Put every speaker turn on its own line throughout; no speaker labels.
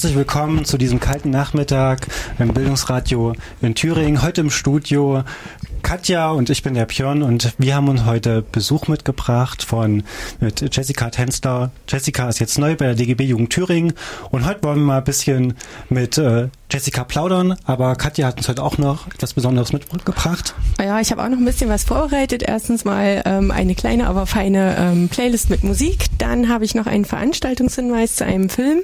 Herzlich willkommen zu diesem kalten Nachmittag im Bildungsradio in Thüringen. Heute im Studio Katja und ich bin der Björn und wir haben uns heute Besuch mitgebracht von mit Jessica Tensler. Jessica ist jetzt neu bei der DGB Jugend Thüringen und heute wollen wir mal ein bisschen mit äh, Jessica plaudern, aber Katja hat uns heute auch noch etwas Besonderes mitgebracht.
Ja, ich habe auch noch ein bisschen was vorbereitet. Erstens mal ähm, eine kleine, aber feine ähm, Playlist mit Musik. Dann habe ich noch einen Veranstaltungshinweis zu einem Film,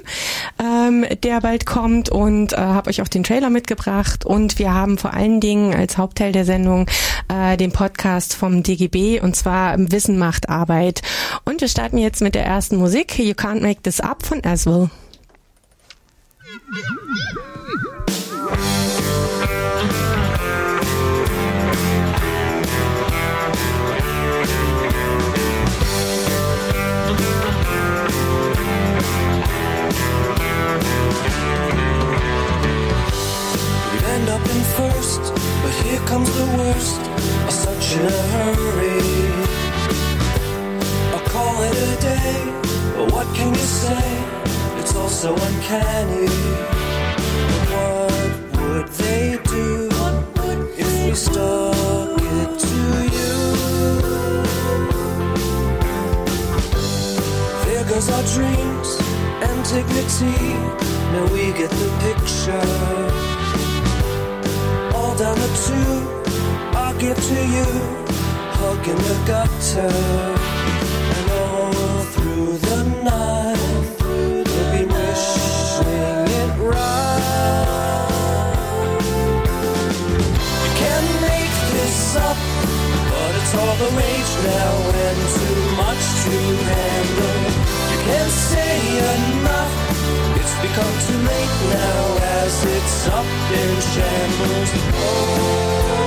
ähm, der bald kommt und äh, habe euch auch den Trailer mitgebracht. Und wir haben vor allen Dingen als Hauptteil der Sendung äh, den Podcast vom DGB und zwar Wissen macht Arbeit. Und wir starten jetzt mit der ersten Musik. You Can't Make This Up von Aswell.
End up in first, but here comes the worst. I'm such in a hurry. I'll call it a day, but what can you say? It's all so uncanny. What would they do if we stuck it to you? There goes our dreams and dignity. Now we get the picture give to you, hug in the gutter, and all through the night we'll be wishing it right. You can make this up, but it's all the rage now and too much to handle. You can't say enough. It's become too late now as it's up in shambles. Oh.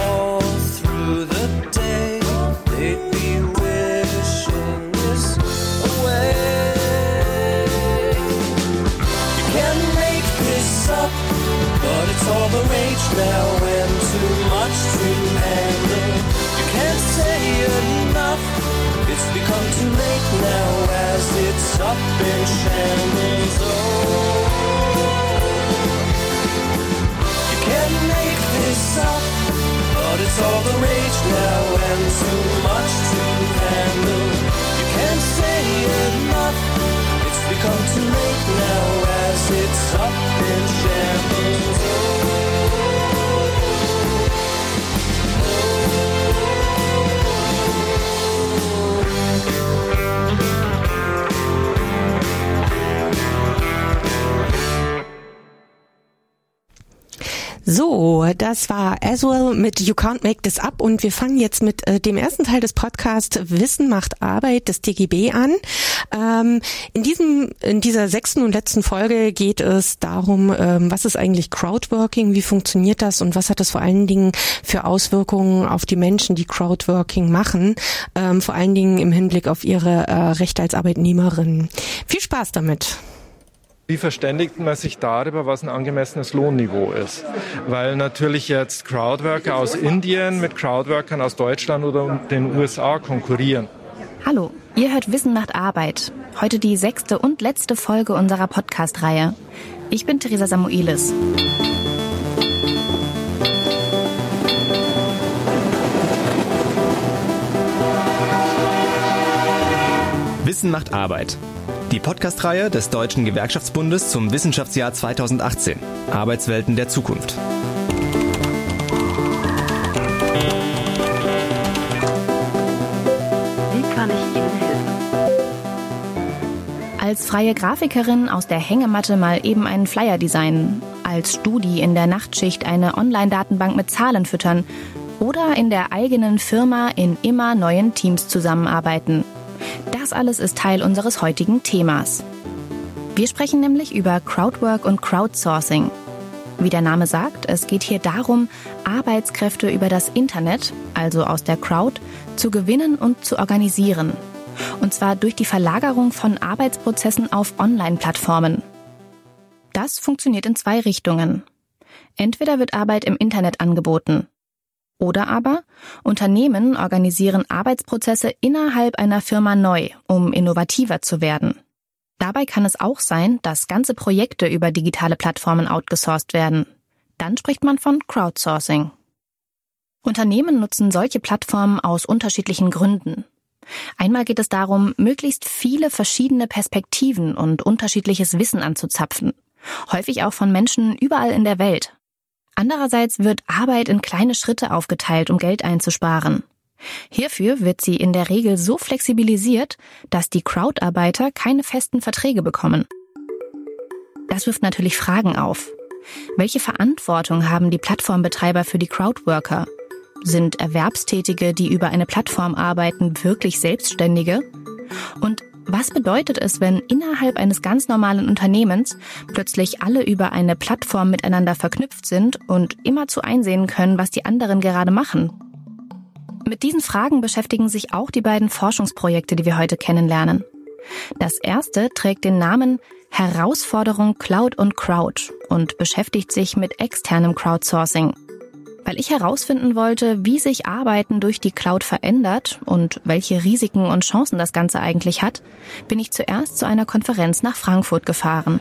All through the day, they'd be wishing this away. You can make this up, but it's all the rage now and too much to handle. You can't say enough. It's become too late now as it's up in shambles. Oh, but it's all the rage now and too much to handle. You can't say enough. It's become too late now as it's up in shambles.
So, das war Aswell mit You Can't Make This Up und wir fangen jetzt mit äh, dem ersten Teil des Podcasts Wissen macht Arbeit des DGB an. Ähm, in diesem, in dieser sechsten und letzten Folge geht es darum, ähm, was ist eigentlich Crowdworking, wie funktioniert das und was hat es vor allen Dingen für Auswirkungen auf die Menschen, die Crowdworking machen, ähm, vor allen Dingen im Hinblick auf ihre äh, Rechte als Arbeitnehmerin. Viel Spaß damit.
Wie verständigt man sich darüber, was ein angemessenes Lohnniveau ist? Weil natürlich jetzt Crowdworker aus Indien mit Crowdworkern aus Deutschland oder den USA konkurrieren.
Hallo, ihr hört Wissen macht Arbeit. Heute die sechste und letzte Folge unserer Podcast-Reihe. Ich bin Theresa Samuelis.
Wissen macht Arbeit. Die Podcast-Reihe des Deutschen Gewerkschaftsbundes zum Wissenschaftsjahr 2018. Arbeitswelten der Zukunft.
Wie kann ich Ihnen helfen? Als freie Grafikerin aus der Hängematte mal eben einen Flyer designen, als Studi in der Nachtschicht eine Online-Datenbank mit Zahlen füttern oder in der eigenen Firma in immer neuen Teams zusammenarbeiten. Das alles ist Teil unseres heutigen Themas. Wir sprechen nämlich über Crowdwork und Crowdsourcing. Wie der Name sagt, es geht hier darum, Arbeitskräfte über das Internet, also aus der Crowd, zu gewinnen und zu organisieren. Und zwar durch die Verlagerung von Arbeitsprozessen auf Online-Plattformen. Das funktioniert in zwei Richtungen. Entweder wird Arbeit im Internet angeboten. Oder aber Unternehmen organisieren Arbeitsprozesse innerhalb einer Firma neu, um innovativer zu werden. Dabei kann es auch sein, dass ganze Projekte über digitale Plattformen outgesourced werden. Dann spricht man von Crowdsourcing. Unternehmen nutzen solche Plattformen aus unterschiedlichen Gründen. Einmal geht es darum, möglichst viele verschiedene Perspektiven und unterschiedliches Wissen anzuzapfen, häufig auch von Menschen überall in der Welt. Andererseits wird Arbeit in kleine Schritte aufgeteilt, um Geld einzusparen. Hierfür wird sie in der Regel so flexibilisiert, dass die Crowd-Arbeiter keine festen Verträge bekommen. Das wirft natürlich Fragen auf. Welche Verantwortung haben die Plattformbetreiber für die Crowdworker? Sind Erwerbstätige, die über eine Plattform arbeiten, wirklich Selbstständige? Und was bedeutet es, wenn innerhalb eines ganz normalen Unternehmens plötzlich alle über eine Plattform miteinander verknüpft sind und immerzu einsehen können, was die anderen gerade machen? Mit diesen Fragen beschäftigen sich auch die beiden Forschungsprojekte, die wir heute kennenlernen. Das erste trägt den Namen Herausforderung Cloud und Crowd und beschäftigt sich mit externem Crowdsourcing. Weil ich herausfinden wollte, wie sich Arbeiten durch die Cloud verändert und welche Risiken und Chancen das Ganze eigentlich hat, bin ich zuerst zu einer Konferenz nach Frankfurt gefahren.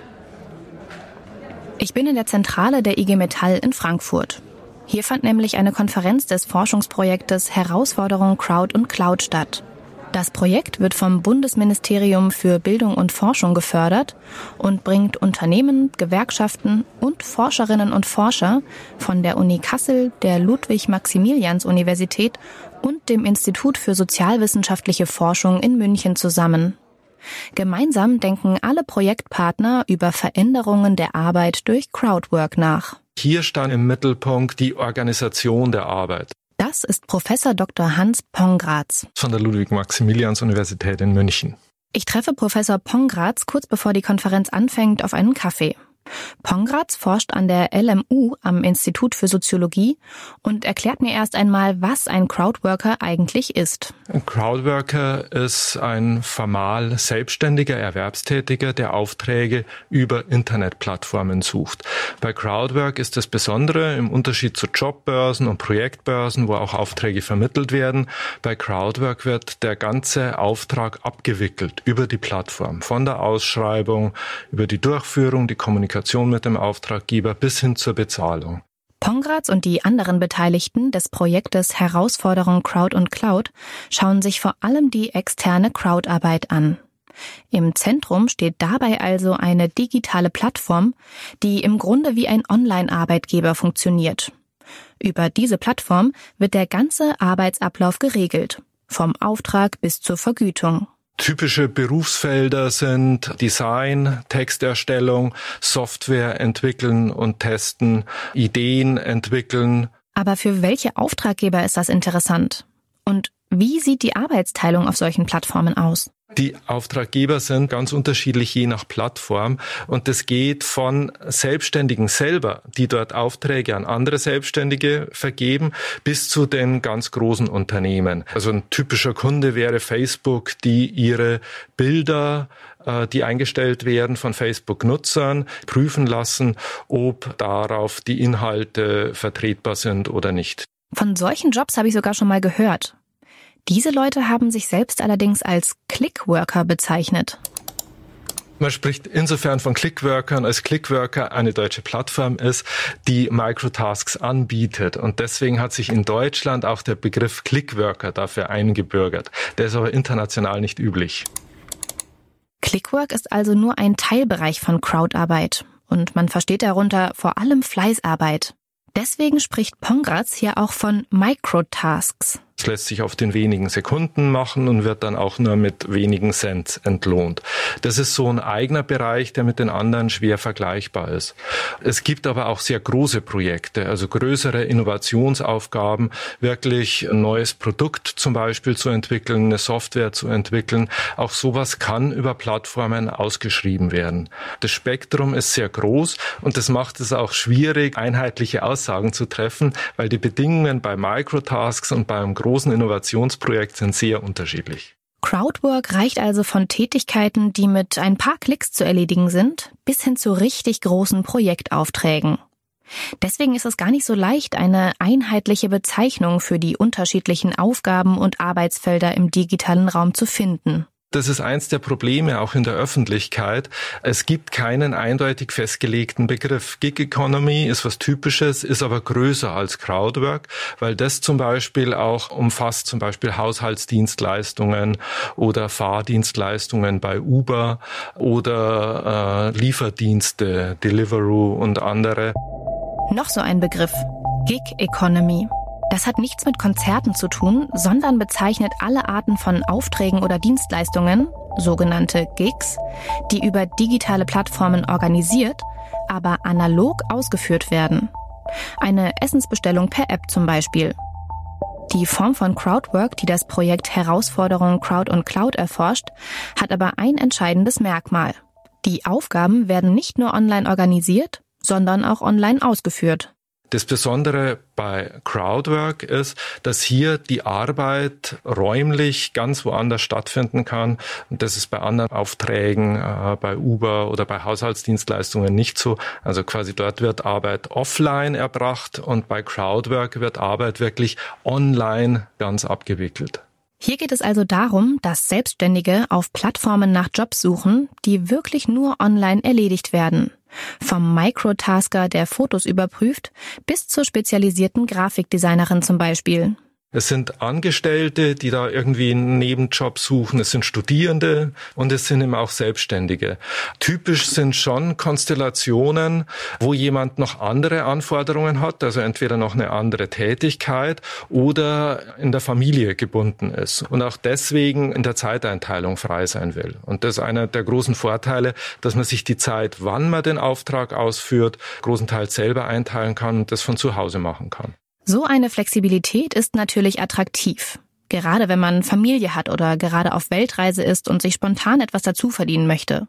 Ich bin in der Zentrale der IG Metall in Frankfurt. Hier fand nämlich eine Konferenz des Forschungsprojektes Herausforderung Crowd und Cloud statt. Das Projekt wird vom Bundesministerium für Bildung und Forschung gefördert und bringt Unternehmen, Gewerkschaften und Forscherinnen und Forscher von der Uni Kassel, der Ludwig-Maximilians-Universität und dem Institut für sozialwissenschaftliche Forschung in München zusammen. Gemeinsam denken alle Projektpartner über Veränderungen der Arbeit durch Crowdwork nach.
Hier stand im Mittelpunkt die Organisation der Arbeit.
Das ist Professor Dr. Hans Pongratz
von der Ludwig-Maximilians-Universität in München.
Ich treffe Professor Pongratz kurz bevor die Konferenz anfängt auf einen Kaffee. Pongratz forscht an der LMU am Institut für Soziologie und erklärt mir erst einmal, was ein Crowdworker eigentlich ist.
Ein Crowdworker ist ein formal selbstständiger Erwerbstätiger, der Aufträge über Internetplattformen sucht. Bei Crowdwork ist das Besondere im Unterschied zu Jobbörsen und Projektbörsen, wo auch Aufträge vermittelt werden. Bei Crowdwork wird der ganze Auftrag abgewickelt über die Plattform, von der Ausschreibung über die Durchführung, die Kommunikation Kommunikation mit dem Auftraggeber bis hin zur Bezahlung.
Pongratz und die anderen Beteiligten des Projektes Herausforderung Crowd und Cloud schauen sich vor allem die externe Crowdarbeit an. Im Zentrum steht dabei also eine digitale Plattform, die im Grunde wie ein Online-Arbeitgeber funktioniert. Über diese Plattform wird der ganze Arbeitsablauf geregelt, vom Auftrag bis zur Vergütung.
Typische Berufsfelder sind Design, Texterstellung, Software entwickeln und testen, Ideen entwickeln.
Aber für welche Auftraggeber ist das interessant? Und wie sieht die Arbeitsteilung auf solchen Plattformen aus?
Die Auftraggeber sind ganz unterschiedlich je nach Plattform und das geht von Selbstständigen selber, die dort Aufträge an andere Selbstständige vergeben, bis zu den ganz großen Unternehmen. Also ein typischer Kunde wäre Facebook, die ihre Bilder äh, die eingestellt werden von Facebook-Nutzern, prüfen lassen, ob darauf die Inhalte vertretbar sind oder nicht.
Von solchen Jobs habe ich sogar schon mal gehört. Diese Leute haben sich selbst allerdings als Clickworker bezeichnet.
Man spricht insofern von Clickworkern, als Clickworker eine deutsche Plattform ist, die Microtasks anbietet. Und deswegen hat sich in Deutschland auch der Begriff Clickworker dafür eingebürgert. Der ist aber international nicht üblich.
Clickwork ist also nur ein Teilbereich von Crowdarbeit und man versteht darunter vor allem Fleißarbeit. Deswegen spricht Pongratz hier auch von Microtasks.
Es lässt sich auf den wenigen Sekunden machen und wird dann auch nur mit wenigen Cent entlohnt. Das ist so ein eigener Bereich, der mit den anderen schwer vergleichbar ist. Es gibt aber auch sehr große Projekte, also größere Innovationsaufgaben, wirklich ein neues Produkt zum Beispiel zu entwickeln, eine Software zu entwickeln. Auch sowas kann über Plattformen ausgeschrieben werden. Das Spektrum ist sehr groß und das macht es auch schwierig, einheitliche Aussagen zu treffen, weil die Bedingungen bei Microtasks und beim großen Innovationsprojekt sind sehr unterschiedlich.
Crowdwork reicht also von Tätigkeiten, die mit ein paar Klicks zu erledigen sind, bis hin zu richtig großen Projektaufträgen. Deswegen ist es gar nicht so leicht, eine einheitliche Bezeichnung für die unterschiedlichen Aufgaben und Arbeitsfelder im digitalen Raum zu finden.
Das ist eins der Probleme auch in der Öffentlichkeit. Es gibt keinen eindeutig festgelegten Begriff. Gig Economy ist was Typisches, ist aber größer als Crowdwork, weil das zum Beispiel auch umfasst zum Beispiel Haushaltsdienstleistungen oder Fahrdienstleistungen bei Uber oder äh, Lieferdienste, Deliveroo und andere.
Noch so ein Begriff. Gig Economy. Das hat nichts mit Konzerten zu tun, sondern bezeichnet alle Arten von Aufträgen oder Dienstleistungen, sogenannte Gigs, die über digitale Plattformen organisiert, aber analog ausgeführt werden. Eine Essensbestellung per App zum Beispiel. Die Form von Crowdwork, die das Projekt Herausforderungen Crowd und Cloud erforscht, hat aber ein entscheidendes Merkmal. Die Aufgaben werden nicht nur online organisiert, sondern auch online ausgeführt.
Das Besondere bei Crowdwork ist, dass hier die Arbeit räumlich ganz woanders stattfinden kann. Und das ist bei anderen Aufträgen, äh, bei Uber oder bei Haushaltsdienstleistungen nicht so. Also quasi dort wird Arbeit offline erbracht und bei Crowdwork wird Arbeit wirklich online ganz abgewickelt.
Hier geht es also darum, dass Selbstständige auf Plattformen nach Jobs suchen, die wirklich nur online erledigt werden. Vom Microtasker, der Fotos überprüft, bis zur spezialisierten Grafikdesignerin zum Beispiel.
Es sind Angestellte, die da irgendwie einen Nebenjob suchen. Es sind Studierende und es sind eben auch Selbstständige. Typisch sind schon Konstellationen, wo jemand noch andere Anforderungen hat, also entweder noch eine andere Tätigkeit oder in der Familie gebunden ist und auch deswegen in der Zeiteinteilung frei sein will. Und das ist einer der großen Vorteile, dass man sich die Zeit, wann man den Auftrag ausführt, großenteils selber einteilen kann und das von zu Hause machen kann.
So eine Flexibilität ist natürlich attraktiv. Gerade wenn man Familie hat oder gerade auf Weltreise ist und sich spontan etwas dazu verdienen möchte.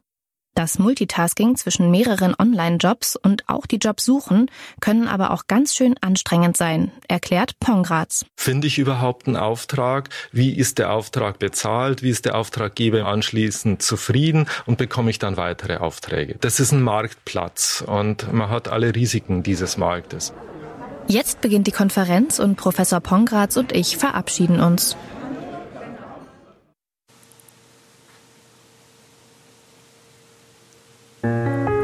Das Multitasking zwischen mehreren Online-Jobs und auch die Jobs suchen können aber auch ganz schön anstrengend sein, erklärt Pongratz.
Finde ich überhaupt einen Auftrag? Wie ist der Auftrag bezahlt? Wie ist der Auftraggeber anschließend zufrieden? Und bekomme ich dann weitere Aufträge? Das ist ein Marktplatz und man hat alle Risiken dieses Marktes.
Jetzt beginnt die Konferenz und Professor Pongratz und ich verabschieden uns.
Musik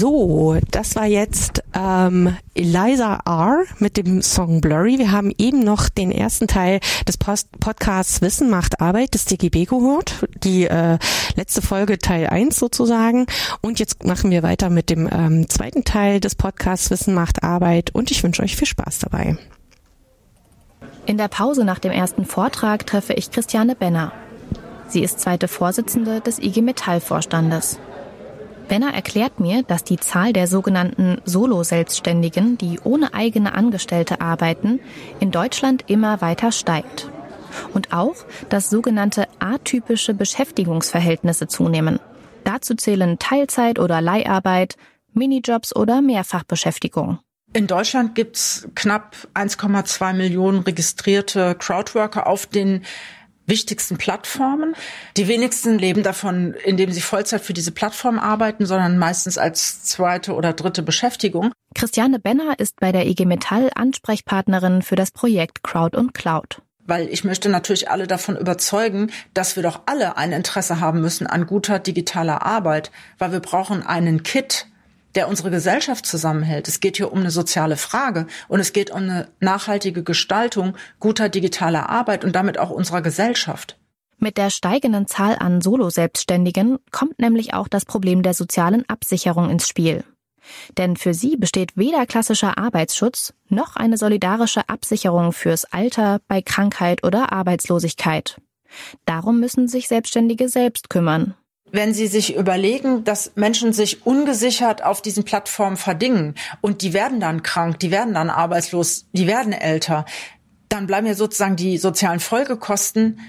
So, das war jetzt ähm, Eliza R. mit dem Song Blurry. Wir haben eben noch den ersten Teil des Post Podcasts Wissen macht Arbeit des DGB gehört. Die äh, letzte Folge Teil 1 sozusagen. Und jetzt machen wir weiter mit dem ähm, zweiten Teil des Podcasts Wissen macht Arbeit. Und ich wünsche euch viel Spaß dabei.
In der Pause nach dem ersten Vortrag treffe ich Christiane Benner. Sie ist zweite Vorsitzende des IG Metall Vorstandes. Benner erklärt mir, dass die Zahl der sogenannten Solo-Selbstständigen, die ohne eigene Angestellte arbeiten, in Deutschland immer weiter steigt. Und auch, dass sogenannte atypische Beschäftigungsverhältnisse zunehmen. Dazu zählen Teilzeit oder Leiharbeit, Minijobs oder Mehrfachbeschäftigung.
In Deutschland gibt's knapp 1,2 Millionen registrierte Crowdworker auf den wichtigsten Plattformen. Die wenigsten leben davon, indem sie Vollzeit für diese Plattform arbeiten, sondern meistens als zweite oder dritte Beschäftigung.
Christiane Benner ist bei der IG Metall Ansprechpartnerin für das Projekt Crowd und Cloud.
Weil ich möchte natürlich alle davon überzeugen, dass wir doch alle ein Interesse haben müssen an guter digitaler Arbeit, weil wir brauchen einen Kit, der unsere Gesellschaft zusammenhält. Es geht hier um eine soziale Frage und es geht um eine nachhaltige Gestaltung guter digitaler Arbeit und damit auch unserer Gesellschaft.
Mit der steigenden Zahl an Solo-Selbstständigen kommt nämlich auch das Problem der sozialen Absicherung ins Spiel. Denn für sie besteht weder klassischer Arbeitsschutz noch eine solidarische Absicherung fürs Alter, bei Krankheit oder Arbeitslosigkeit. Darum müssen sich Selbstständige selbst kümmern
wenn Sie sich überlegen, dass Menschen sich ungesichert auf diesen Plattformen verdingen und die werden dann krank, die werden dann arbeitslos, die werden älter, dann bleiben ja sozusagen die sozialen Folgekosten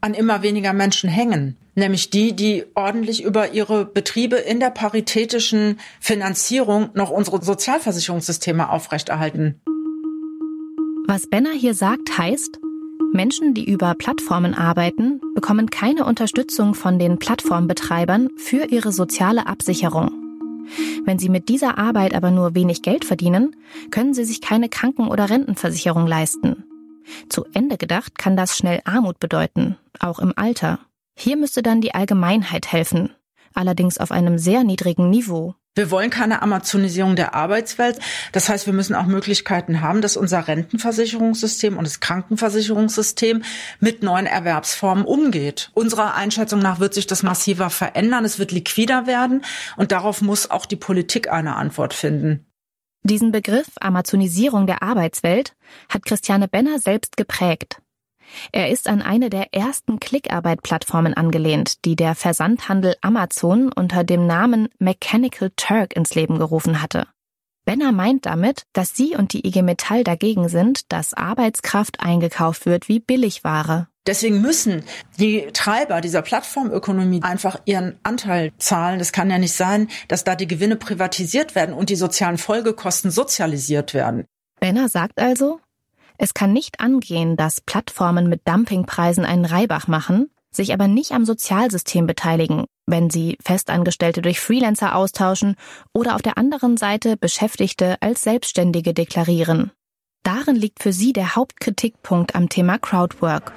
an immer weniger Menschen hängen. Nämlich die, die ordentlich über ihre Betriebe in der paritätischen Finanzierung noch unsere Sozialversicherungssysteme aufrechterhalten.
Was Benner hier sagt, heißt, Menschen, die über Plattformen arbeiten, bekommen keine Unterstützung von den Plattformbetreibern für ihre soziale Absicherung. Wenn sie mit dieser Arbeit aber nur wenig Geld verdienen, können sie sich keine Kranken- oder Rentenversicherung leisten. Zu Ende gedacht kann das schnell Armut bedeuten, auch im Alter. Hier müsste dann die Allgemeinheit helfen, allerdings auf einem sehr niedrigen Niveau.
Wir wollen keine Amazonisierung der Arbeitswelt. Das heißt, wir müssen auch Möglichkeiten haben, dass unser Rentenversicherungssystem und das Krankenversicherungssystem mit neuen Erwerbsformen umgeht. Unserer Einschätzung nach wird sich das massiver verändern. Es wird liquider werden. Und darauf muss auch die Politik eine Antwort finden.
Diesen Begriff Amazonisierung der Arbeitswelt hat Christiane Benner selbst geprägt. Er ist an eine der ersten Klickarbeit-Plattformen angelehnt, die der Versandhandel Amazon unter dem Namen Mechanical Turk ins Leben gerufen hatte. Benner meint damit, dass sie und die IG Metall dagegen sind, dass Arbeitskraft eingekauft wird wie Billigware.
Deswegen müssen die Treiber dieser Plattformökonomie einfach ihren Anteil zahlen. Das kann ja nicht sein, dass da die Gewinne privatisiert werden und die sozialen Folgekosten sozialisiert werden.
Benner sagt also, es kann nicht angehen, dass Plattformen mit Dumpingpreisen einen Reibach machen, sich aber nicht am Sozialsystem beteiligen, wenn sie Festangestellte durch Freelancer austauschen oder auf der anderen Seite Beschäftigte als Selbstständige deklarieren. Darin liegt für sie der Hauptkritikpunkt am Thema Crowdwork.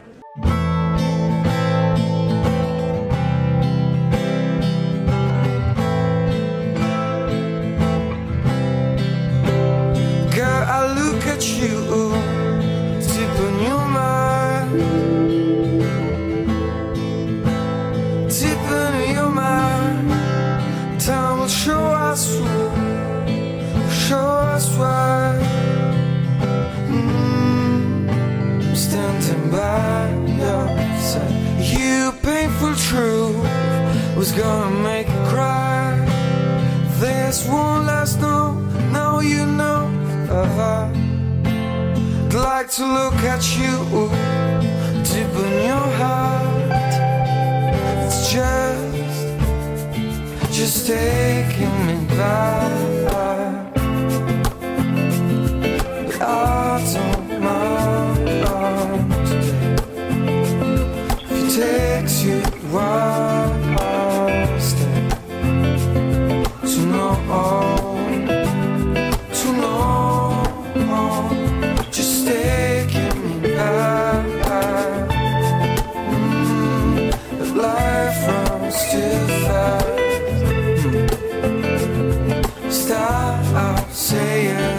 Was gonna make you cry. This won't last, no, now you know. Uh, I'd like to look at you deep in your heart. It's just, just taking me back. But I don't mind takes you while, to know. To know, just taking me back. Mm, life runs too fast. Stop saying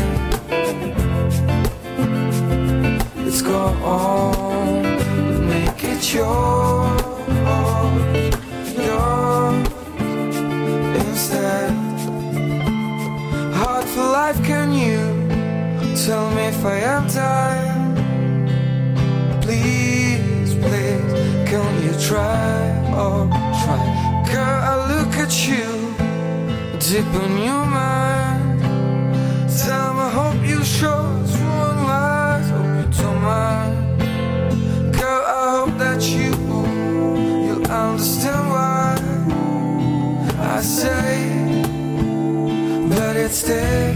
it's gone. Make it yours, life, can you tell me if I am tired? Please, please, can you try? Oh, try. Girl, I look at you, deep in your mind. Tell me, hope you show us one lies, hope you don't mind. Girl, I hope that you, you'll understand why I say but it's taking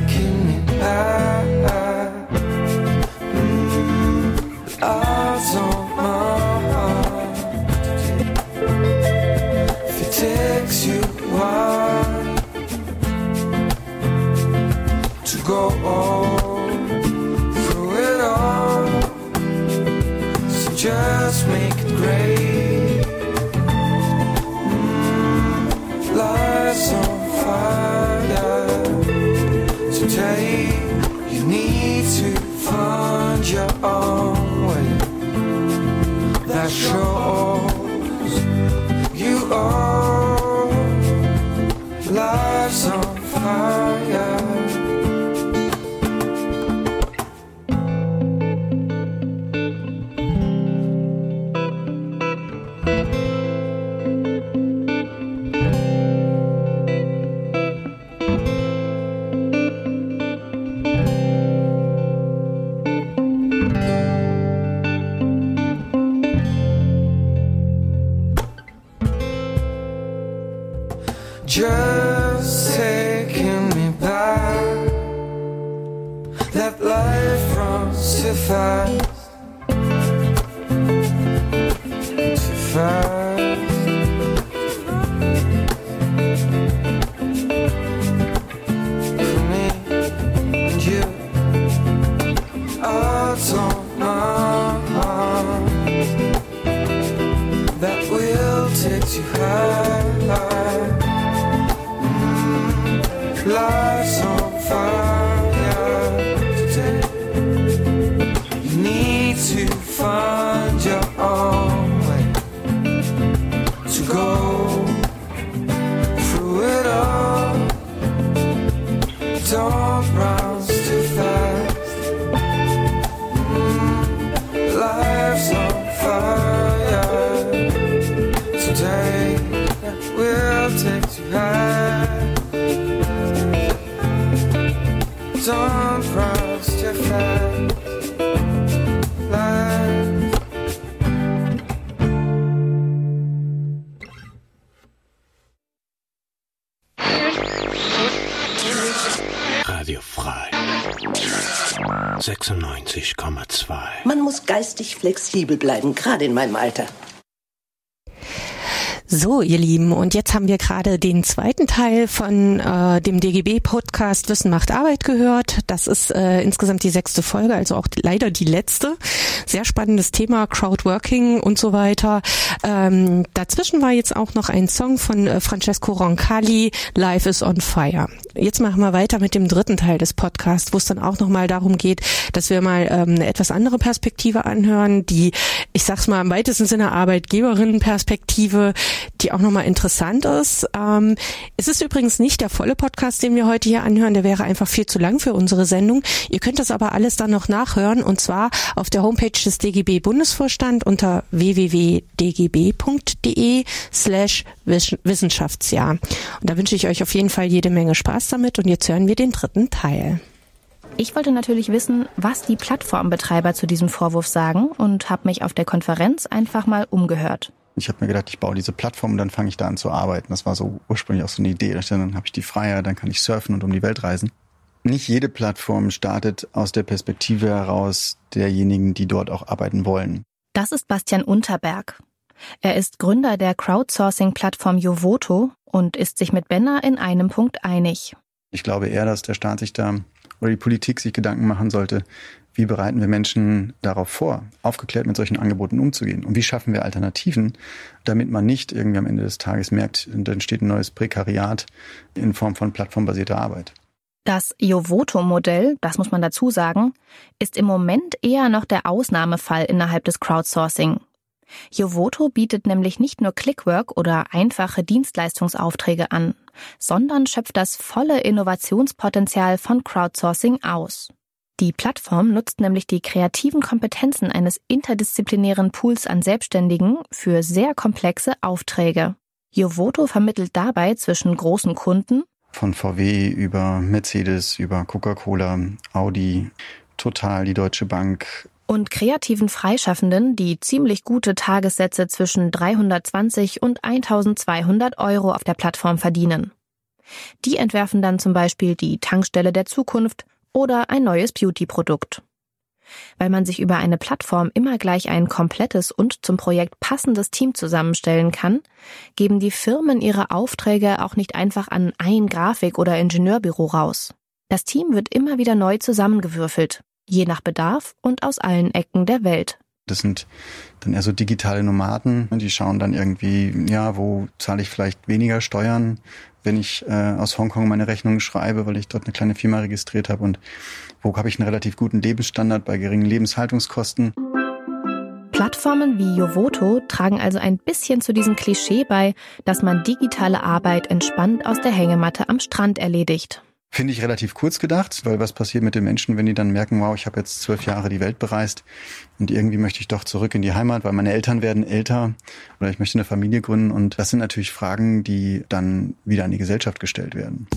special 96,2.
Man muss geistig flexibel bleiben, gerade in meinem Alter.
So, ihr Lieben, und jetzt haben wir gerade den zweiten Teil von äh, dem DGB-Podcast Wissen macht Arbeit gehört. Das ist äh, insgesamt die sechste Folge, also auch leider die letzte. Sehr spannendes Thema, Crowdworking und so weiter. Ähm, dazwischen war jetzt auch noch ein Song von äh, Francesco Roncalli, Life is on Fire. Jetzt machen wir weiter mit dem dritten Teil des Podcasts, wo es dann auch nochmal darum geht, dass wir mal ähm, eine etwas andere Perspektive anhören, die, ich sag's mal im weitesten Sinne Arbeitgeberinnenperspektive, die auch nochmal interessant ist. Ähm, es ist übrigens nicht der volle Podcast, den wir heute hier anhören, der wäre einfach viel zu lang für unsere Sendung. Ihr könnt das aber alles dann noch nachhören und zwar auf der Homepage des DGB Bundesvorstand unter www.dgb.de slash Wissenschaftsjahr. Und da wünsche ich euch auf jeden Fall jede Menge Spaß damit und jetzt hören wir den dritten Teil.
Ich wollte natürlich wissen, was die Plattformbetreiber zu diesem Vorwurf sagen und habe mich auf der Konferenz einfach mal umgehört.
Ich habe mir gedacht, ich baue diese Plattform und dann fange ich da an zu arbeiten. Das war so ursprünglich auch so eine Idee. Dann habe ich die Freiheit, dann kann ich surfen und um die Welt reisen. Nicht jede Plattform startet aus der Perspektive heraus derjenigen, die dort auch arbeiten wollen.
Das ist Bastian Unterberg. Er ist Gründer der Crowdsourcing-Plattform Jovoto und ist sich mit Benner in einem Punkt einig.
Ich glaube eher, dass der Staat sich da oder die Politik sich Gedanken machen sollte, wie bereiten wir Menschen darauf vor, aufgeklärt mit solchen Angeboten umzugehen? Und wie schaffen wir Alternativen, damit man nicht irgendwie am Ende des Tages merkt, dann entsteht ein neues Prekariat in Form von plattformbasierter Arbeit?
Das Jovoto-Modell, das muss man dazu sagen, ist im Moment eher noch der Ausnahmefall innerhalb des Crowdsourcing. Jovoto bietet nämlich nicht nur Clickwork oder einfache Dienstleistungsaufträge an, sondern schöpft das volle Innovationspotenzial von Crowdsourcing aus. Die Plattform nutzt nämlich die kreativen Kompetenzen eines interdisziplinären Pools an Selbstständigen für sehr komplexe Aufträge. Jovoto vermittelt dabei zwischen großen Kunden,
Von VW über Mercedes, über Coca-Cola, Audi, Total, die Deutsche Bank,
und kreativen Freischaffenden, die ziemlich gute Tagessätze zwischen 320 und 1200 Euro auf der Plattform verdienen. Die entwerfen dann zum Beispiel die Tankstelle der Zukunft oder ein neues Beauty-Produkt. Weil man sich über eine Plattform immer gleich ein komplettes und zum Projekt passendes Team zusammenstellen kann, geben die Firmen ihre Aufträge auch nicht einfach an ein Grafik- oder Ingenieurbüro raus. Das Team wird immer wieder neu zusammengewürfelt, je nach Bedarf und aus allen Ecken der Welt.
Das sind dann eher so digitale Nomaden. Die schauen dann irgendwie, ja, wo zahle ich vielleicht weniger Steuern, wenn ich äh, aus Hongkong meine Rechnungen schreibe, weil ich dort eine kleine Firma registriert habe und wo habe ich einen relativ guten Lebensstandard bei geringen Lebenshaltungskosten.
Plattformen wie Jovoto tragen also ein bisschen zu diesem Klischee bei, dass man digitale Arbeit entspannt aus der Hängematte am Strand erledigt.
Finde ich relativ kurz gedacht, weil was passiert mit den Menschen, wenn die dann merken, wow, ich habe jetzt zwölf Jahre die Welt bereist und irgendwie möchte ich doch zurück in die Heimat, weil meine Eltern werden älter oder ich möchte eine Familie gründen und das sind natürlich Fragen, die dann wieder an die Gesellschaft gestellt werden.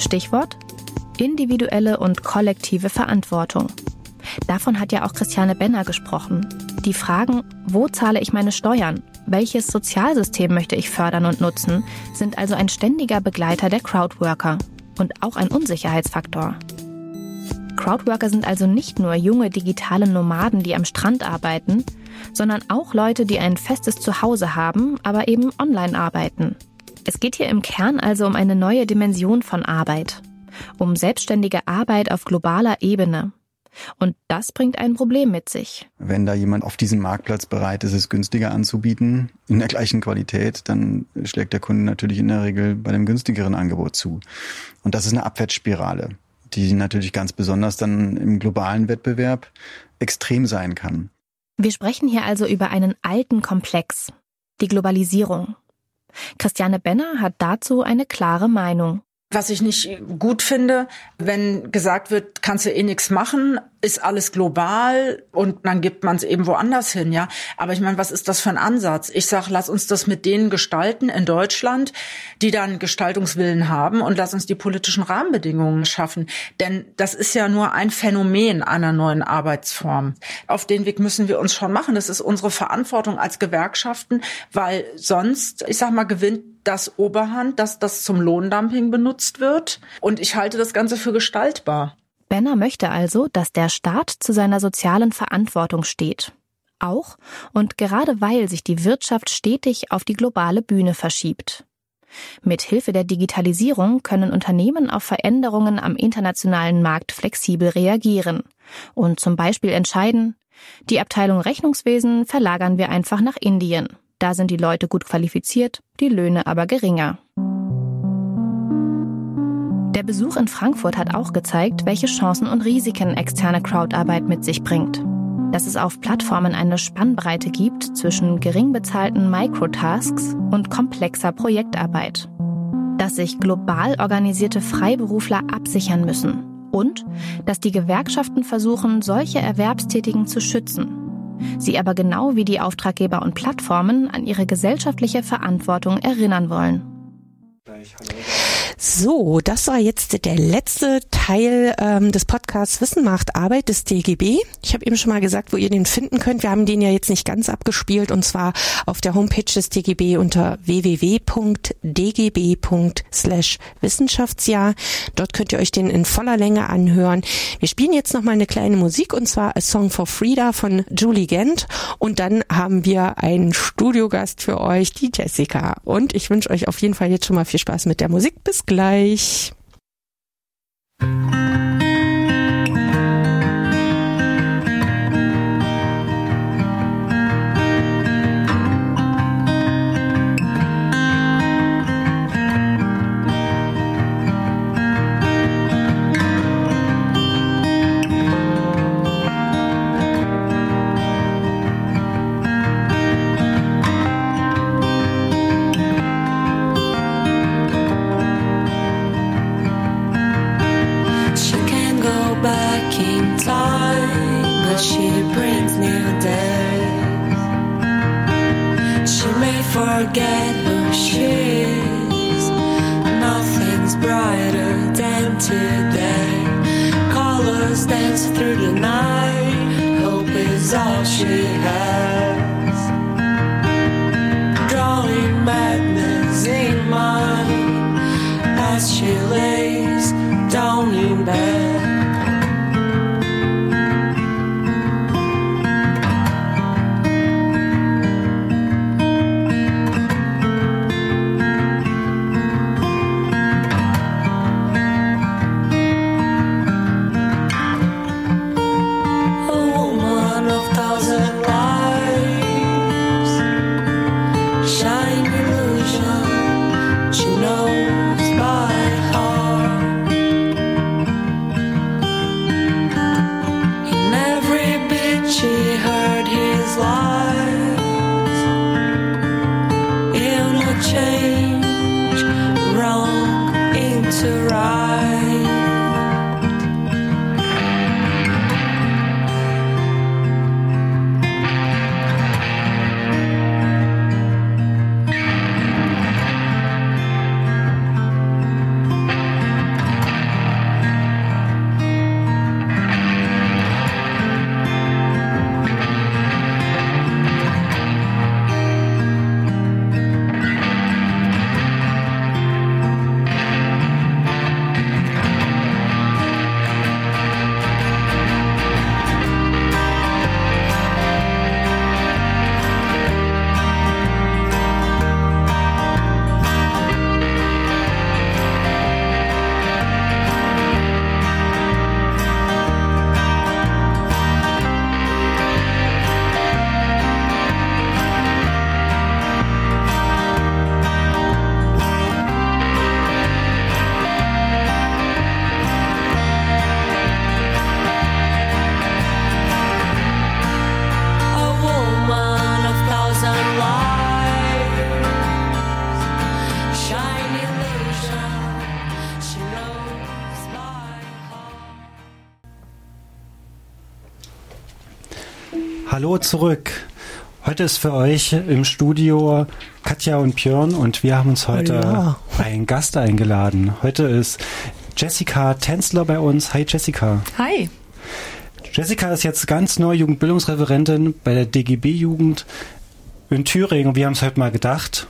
Stichwort individuelle und kollektive Verantwortung. Davon hat ja auch Christiane Benner gesprochen. Die Fragen, wo zahle ich meine Steuern? Welches Sozialsystem möchte ich fördern und nutzen, sind also ein ständiger Begleiter der Crowdworker und auch ein Unsicherheitsfaktor. Crowdworker sind also nicht nur junge digitale Nomaden, die am Strand arbeiten, sondern auch Leute, die ein festes Zuhause haben, aber eben online arbeiten. Es geht hier im Kern also um eine neue Dimension von Arbeit, um selbstständige Arbeit auf globaler Ebene. Und das bringt ein Problem mit sich.
Wenn da jemand auf diesem Marktplatz bereit ist, es günstiger anzubieten, in der gleichen Qualität, dann schlägt der Kunde natürlich in der Regel bei dem günstigeren Angebot zu. Und das ist eine Abwärtsspirale, die natürlich ganz besonders dann im globalen Wettbewerb extrem sein kann.
Wir sprechen hier also über einen alten Komplex, die Globalisierung. Christiane Benner hat dazu eine klare Meinung.
Was ich nicht gut finde, wenn gesagt wird, kannst du eh nichts machen, ist alles global und dann gibt man es eben woanders hin, ja. Aber ich meine, was ist das für ein Ansatz? Ich sag, lass uns das mit denen gestalten in Deutschland, die dann Gestaltungswillen haben und lass uns die politischen Rahmenbedingungen schaffen. Denn das ist ja nur ein Phänomen einer neuen Arbeitsform. Auf den Weg müssen wir uns schon machen. Das ist unsere Verantwortung als Gewerkschaften, weil sonst, ich sag mal, gewinnt das Oberhand, dass das zum Lohndumping benutzt wird. Und ich halte das Ganze für gestaltbar.
Benner möchte also, dass der Staat zu seiner sozialen Verantwortung steht. Auch und gerade weil sich die Wirtschaft stetig auf die globale Bühne verschiebt. Mit Hilfe der Digitalisierung können Unternehmen auf Veränderungen am internationalen Markt flexibel reagieren und zum Beispiel entscheiden, die Abteilung Rechnungswesen verlagern wir einfach nach Indien. Da sind die Leute gut qualifiziert, die Löhne aber geringer. Der Besuch in Frankfurt hat auch gezeigt, welche Chancen und Risiken externe Crowdarbeit mit sich bringt. Dass es auf Plattformen eine Spannbreite gibt zwischen gering bezahlten Microtasks und komplexer Projektarbeit. Dass sich global organisierte Freiberufler absichern müssen. Und dass die Gewerkschaften versuchen, solche Erwerbstätigen zu schützen sie aber genau wie die Auftraggeber und Plattformen an ihre gesellschaftliche Verantwortung erinnern wollen.
So, das war jetzt der letzte Teil ähm, des Podcasts Wissen macht Arbeit des DGB. Ich habe eben schon mal gesagt, wo ihr den finden könnt. Wir haben den ja jetzt nicht ganz abgespielt und zwar auf der Homepage des DGB unter www.dgb.wissenschaftsjahr. Dort könnt ihr euch den in voller Länge anhören. Wir spielen jetzt noch mal eine kleine Musik und zwar A Song for Frida von Julie Gent und dann haben wir einen Studiogast für euch, die Jessica. Und ich wünsche euch auf jeden Fall jetzt schon mal viel Spaß mit der Musik. Bis gleich.
Forget who she is. Nothing's brighter than today. Colors dance through the night. Hope is all she
zurück. Heute ist für euch im Studio Katja und Björn und wir haben uns heute
Hola.
einen Gast eingeladen. Heute ist Jessica Tänzler bei uns. Hi Jessica.
Hi.
Jessica ist jetzt ganz neu Jugendbildungsreferentin bei der DGB-Jugend in Thüringen. Und wir haben es heute mal gedacht,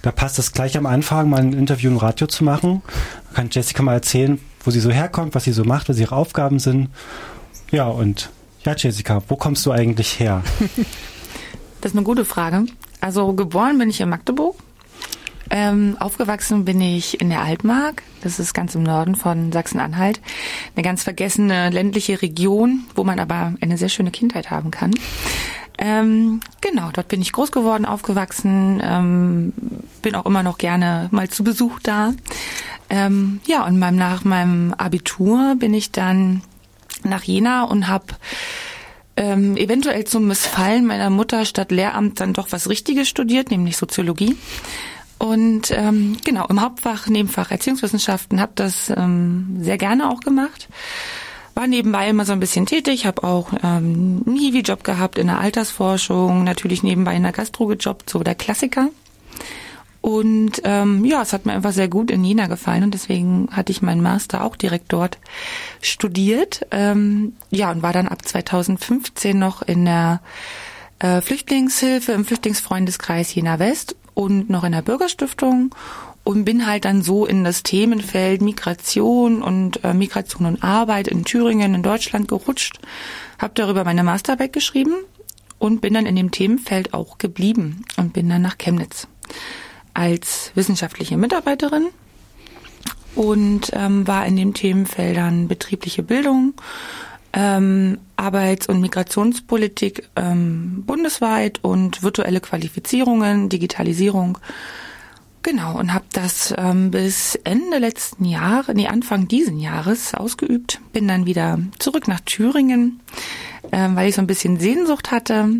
da passt es gleich am Anfang, mal ein Interview im Radio zu machen. Da kann Jessica mal erzählen, wo sie so herkommt, was sie so macht, was ihre Aufgaben sind. Ja, und ja, Jessica, wo kommst du eigentlich her?
Das ist eine gute Frage. Also geboren bin ich in Magdeburg. Ähm, aufgewachsen bin ich in der Altmark. Das ist ganz im Norden von Sachsen-Anhalt. Eine ganz vergessene ländliche Region, wo man aber eine sehr schöne Kindheit haben kann. Ähm, genau, dort bin ich groß geworden, aufgewachsen, ähm, bin auch immer noch gerne mal zu Besuch da. Ähm, ja, und beim, nach meinem Abitur bin ich dann nach Jena und habe ähm, eventuell zum Missfallen meiner Mutter statt Lehramt dann doch was Richtiges studiert, nämlich Soziologie. Und ähm, genau, im Hauptfach, Nebenfach Erziehungswissenschaften, habe das ähm, sehr gerne auch gemacht. War nebenbei immer so ein bisschen tätig, habe auch ähm, einen Hiwi-Job gehabt in der Altersforschung, natürlich nebenbei in der Gastro gejobbt, so der Klassiker. Und ähm, ja, es hat mir einfach sehr gut in Jena gefallen und deswegen hatte ich meinen Master auch direkt dort studiert. Ähm, ja, und war dann ab 2015 noch in der äh, Flüchtlingshilfe im Flüchtlingsfreundeskreis Jena West und noch in der Bürgerstiftung und bin halt dann so in das Themenfeld Migration und äh, Migration und Arbeit in Thüringen, in Deutschland gerutscht, habe darüber meine Masterarbeit geschrieben und bin dann in dem Themenfeld auch geblieben und bin dann nach Chemnitz als wissenschaftliche Mitarbeiterin und ähm, war in den Themenfeldern betriebliche Bildung, ähm, Arbeits- und Migrationspolitik ähm, bundesweit und virtuelle Qualifizierungen, Digitalisierung. Genau, und habe das ähm, bis Ende letzten Jahres, nee, Anfang diesen Jahres ausgeübt. Bin dann wieder zurück nach Thüringen, ähm, weil ich so ein bisschen Sehnsucht hatte.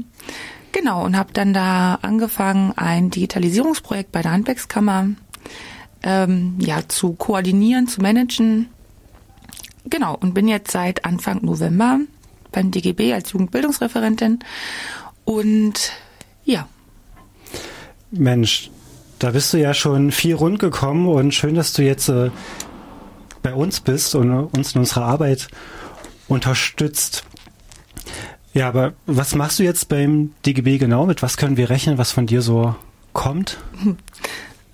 Genau, und habe dann da angefangen, ein Digitalisierungsprojekt bei der Handwerkskammer ähm, ja, zu koordinieren, zu managen. Genau, und bin jetzt seit Anfang November beim DGB als Jugendbildungsreferentin. Und ja.
Mensch, da bist du ja schon viel rund gekommen und schön, dass du jetzt äh, bei uns bist und uns in unserer Arbeit unterstützt. Ja, aber was machst du jetzt beim DGB genau? Mit was können wir rechnen, was von dir so kommt?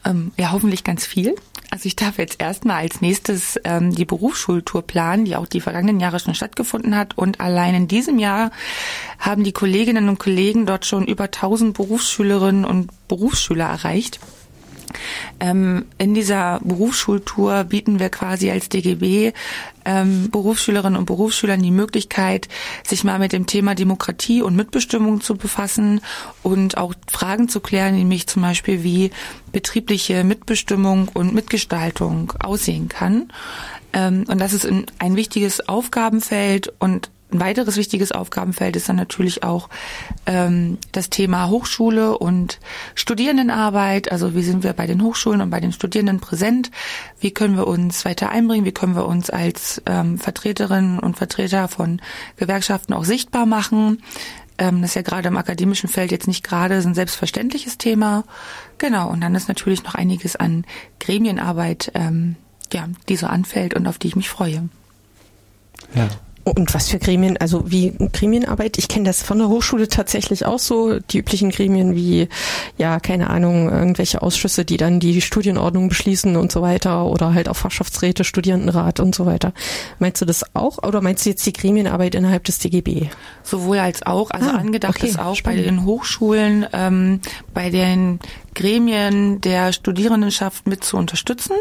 Ähm, ja, hoffentlich ganz viel. Also ich darf jetzt erstmal als nächstes ähm, die Berufsschultour planen, die auch die vergangenen Jahre schon stattgefunden hat. Und allein in diesem Jahr haben die Kolleginnen und Kollegen dort schon über 1000 Berufsschülerinnen und Berufsschüler erreicht. Ähm, in dieser Berufsschultour bieten wir quasi als DGB ähm, Berufsschülerinnen und Berufsschülern die Möglichkeit, sich mal mit dem Thema Demokratie und Mitbestimmung zu befassen und auch Fragen zu klären, nämlich zum Beispiel, wie betriebliche Mitbestimmung und Mitgestaltung aussehen kann. Ähm, und das ist ein, ein wichtiges Aufgabenfeld und ein weiteres wichtiges Aufgabenfeld ist dann natürlich auch ähm, das Thema Hochschule und Studierendenarbeit. Also wie sind wir bei den Hochschulen und bei den Studierenden präsent? Wie können wir uns weiter einbringen? Wie können wir uns als ähm, Vertreterinnen und Vertreter von Gewerkschaften auch sichtbar machen? Ähm, das ist ja gerade im akademischen Feld jetzt nicht gerade so ein selbstverständliches Thema. Genau, und dann ist natürlich noch einiges an Gremienarbeit, ähm, ja, die so anfällt und auf die ich mich freue.
Ja.
Und was für Gremien, also wie Gremienarbeit? Ich kenne das von der Hochschule tatsächlich auch so, die üblichen Gremien wie, ja, keine Ahnung, irgendwelche Ausschüsse, die dann die Studienordnung beschließen und so weiter oder halt auch Fachschaftsräte, Studierendenrat und so weiter. Meinst du das auch oder meinst du jetzt die Gremienarbeit innerhalb des DGB?
Sowohl als auch, also
Ah,
angedacht
okay,
ist auch
spannend.
bei den Hochschulen, ähm, bei den Gremien der Studierendenschaft mit zu unterstützen.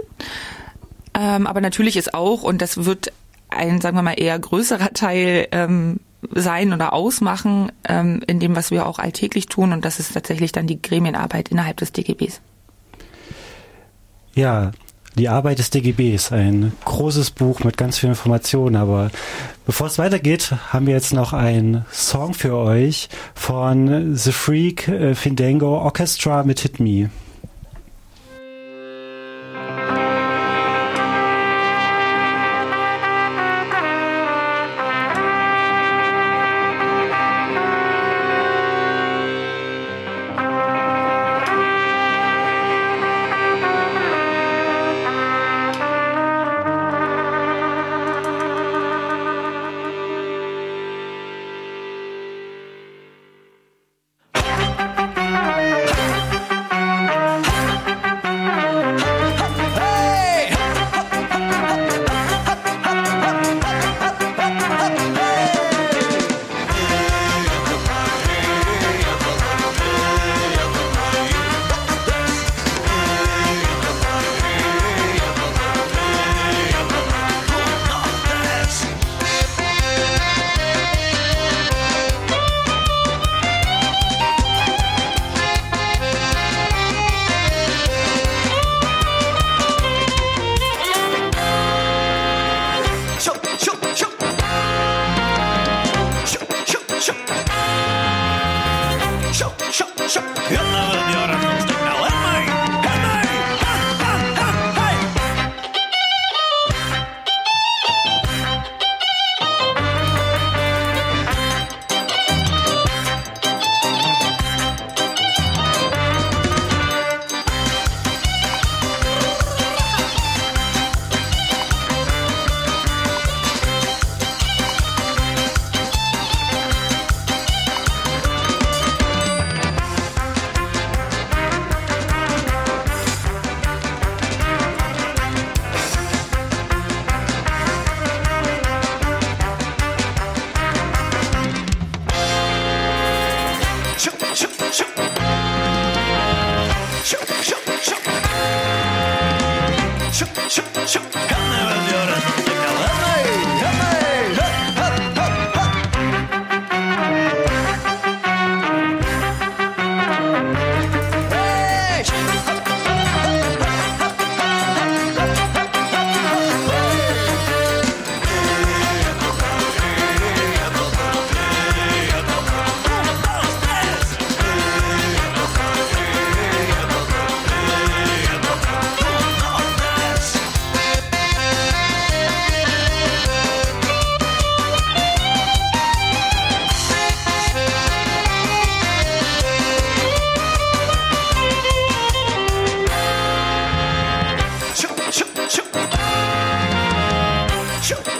Ähm, aber natürlich ist auch, und das wird ein, sagen wir mal, eher größerer Teil ähm, sein oder ausmachen ähm, in dem, was wir auch alltäglich tun. Und das ist tatsächlich dann die Gremienarbeit innerhalb des DGBs.
Ja, die Arbeit des DGBs, ein großes Buch mit ganz vielen Informationen, aber bevor es weitergeht, haben wir jetzt noch einen Song für euch von The Freak äh, Fandango Orchestra mit Hit Me.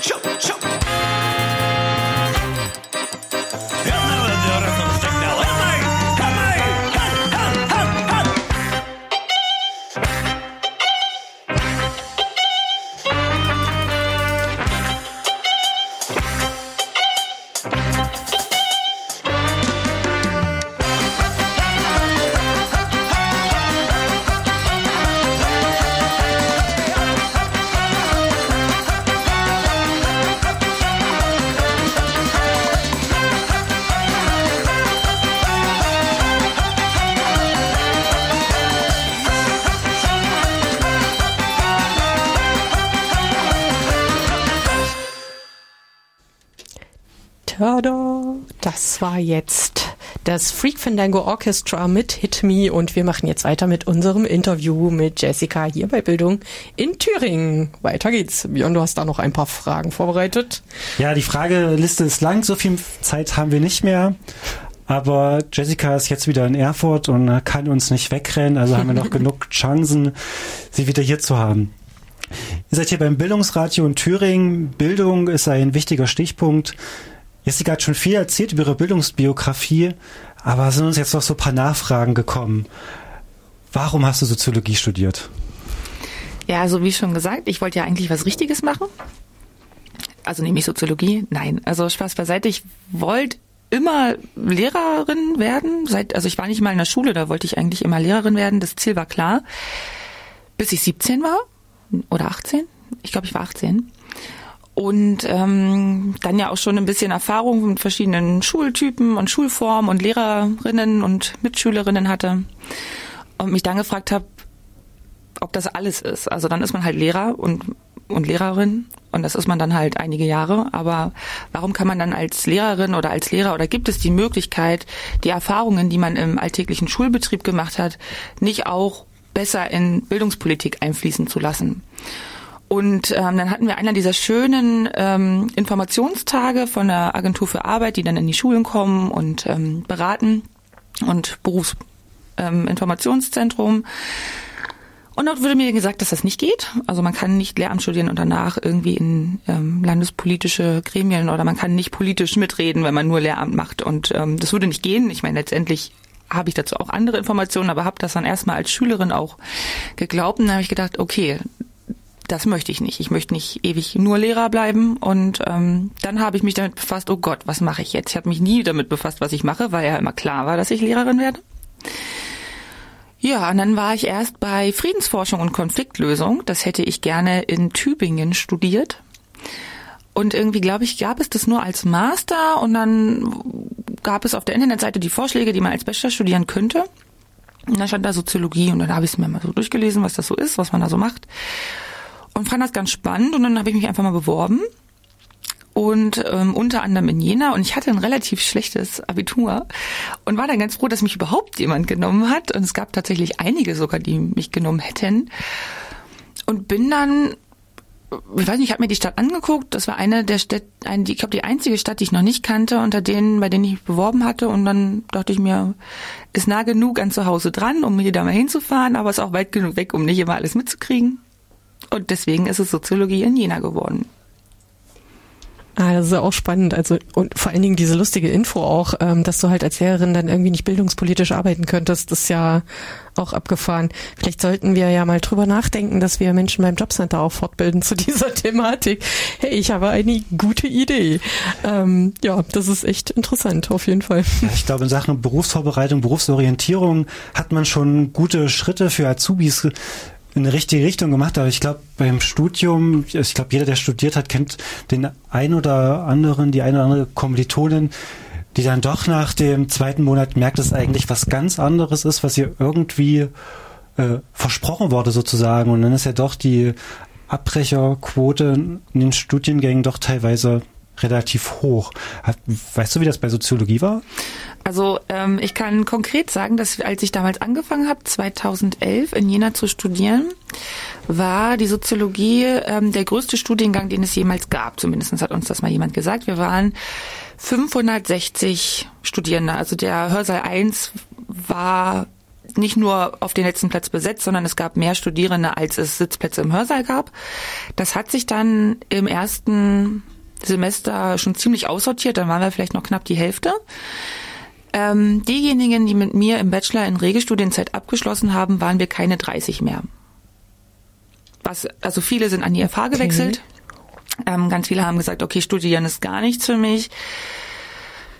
chup, chup. Jetzt das Freak Fandango Orchestra mit Hit Me und wir machen jetzt weiter mit unserem Interview mit Jessica hier bei Bildung in Thüringen. Weiter geht's. Björn, du hast da noch ein paar Fragen vorbereitet.
Ja, die Frageliste ist lang, so viel Zeit haben wir nicht mehr. Aber Jessica ist jetzt wieder in Erfurt und kann uns nicht wegrennen, also haben wir noch genug Chancen, sie wieder hier zu haben. Ihr seid hier beim Bildungsradio in Thüringen. Bildung ist ein wichtiger Stichpunkt. Jessica hat schon viel erzählt über ihre Bildungsbiografie, aber sind uns jetzt noch so ein paar Nachfragen gekommen. Warum hast du Soziologie studiert?
Ja, also wie schon gesagt, ich wollte ja eigentlich was Richtiges machen. Also nämlich Soziologie. Nein, also Spaß beiseite. Ich wollte immer Lehrerin werden. Seit, also ich war nicht mal in der Schule, da wollte ich eigentlich immer Lehrerin werden. Das Ziel war klar. Bis ich 17 war oder 18. Ich glaube, ich war 18 und ähm, dann ja auch schon ein bisschen Erfahrung mit verschiedenen Schultypen und Schulformen und Lehrerinnen und Mitschülerinnen hatte und mich dann gefragt habe, ob das alles ist. Also dann ist man halt Lehrer und und Lehrerin und das ist man dann halt einige Jahre. Aber warum kann man dann als Lehrerin oder als Lehrer oder gibt es die Möglichkeit, die Erfahrungen, die man im alltäglichen Schulbetrieb gemacht hat, nicht auch besser in Bildungspolitik einfließen zu lassen? Und ähm, dann hatten wir einer dieser schönen ähm, Informationstage von der Agentur für Arbeit, die dann in die Schulen kommen und ähm, beraten und Berufsinformationszentrum. Ähm, und dort wurde mir gesagt, dass das nicht geht. Also man kann nicht Lehramt studieren und danach irgendwie in ähm, landespolitische Gremien oder man kann nicht politisch mitreden, wenn man nur Lehramt macht. Und ähm, das würde nicht gehen. Ich meine, letztendlich habe ich dazu auch andere Informationen, aber habe das dann erstmal als Schülerin auch geglaubt. Und dann habe ich gedacht, okay, das möchte ich nicht. Ich möchte nicht ewig nur Lehrer bleiben. Und ähm, dann habe ich mich damit befasst, oh Gott, was mache ich jetzt? Ich habe mich nie damit befasst, was ich mache, weil ja immer klar war, dass ich Lehrerin werde. Ja, und dann war ich erst bei Friedensforschung und Konfliktlösung. Das hätte ich gerne in Tübingen studiert. Und irgendwie, glaube ich, gab es das nur als Master und dann gab es auf der Internetseite die Vorschläge, die man als Bachelor studieren könnte. Und dann stand da Soziologie und dann habe ich es mir mal so durchgelesen, was das so ist, was man da so macht. Und fand das ganz spannend und dann habe ich mich einfach mal beworben. und ähm, unter anderem in Jena und ich hatte ein relativ schlechtes Abitur und war dann ganz froh, dass mich überhaupt jemand genommen hat und es gab tatsächlich einige sogar, die mich genommen hätten und bin dann ich weiß nicht, ich habe mir die Stadt angeguckt. Das war eine der Städte, eine, ich glaube die einzige Stadt, die ich noch nicht kannte, unter denen, bei denen ich mich beworben hatte. Und dann dachte ich mir, ist nah genug an zu Hause dran, um mir da mal hinzufahren, aber ist auch weit genug weg, um nicht immer alles mitzukriegen. Und deswegen ist es Soziologie in Jena geworden.
Ah, das ist ja auch spannend. Also und vor allen Dingen diese lustige Info auch, ähm, dass du halt als Lehrerin dann irgendwie nicht bildungspolitisch arbeiten könntest, das ist ja auch abgefahren. Vielleicht sollten wir ja mal drüber nachdenken, dass wir Menschen beim Jobcenter auch fortbilden zu dieser Thematik. Hey, ich habe eine gute Idee. Ähm, ja, das ist echt interessant, auf jeden Fall.
Ja, ich glaube, in Sachen Berufsvorbereitung, Berufsorientierung hat man schon gute Schritte für Azubis in die richtige Richtung gemacht, aber ich glaube, beim Studium, ich glaube, jeder, der studiert hat, kennt den ein oder anderen, die eine oder andere Kommilitonin, die dann doch nach dem zweiten Monat merkt, dass eigentlich was ganz anderes ist, was ihr irgendwie äh, versprochen wurde sozusagen. Und dann ist ja doch die Abbrecherquote in den Studiengängen doch teilweise relativ hoch. Weißt du, wie das bei Soziologie war?
Also ähm, ich kann konkret sagen, dass als ich damals angefangen habe, 2011 in Jena zu studieren, war die Soziologie ähm, der größte Studiengang, den es jemals gab. Zumindest hat uns das mal jemand gesagt. Wir waren 560 Studierende. Also der Hörsaal 1 war nicht nur auf den letzten Platz besetzt, sondern es gab mehr Studierende, als es Sitzplätze im Hörsaal gab. Das hat sich dann im ersten Semester schon ziemlich aussortiert, dann waren wir vielleicht noch knapp die Hälfte. Ähm, diejenigen, die mit mir im Bachelor in Regelstudienzeit abgeschlossen haben, waren wir keine 30 mehr. Was, also viele sind an die FH gewechselt. Okay. Ähm, ganz viele haben gesagt, okay, studieren ist gar nichts für mich.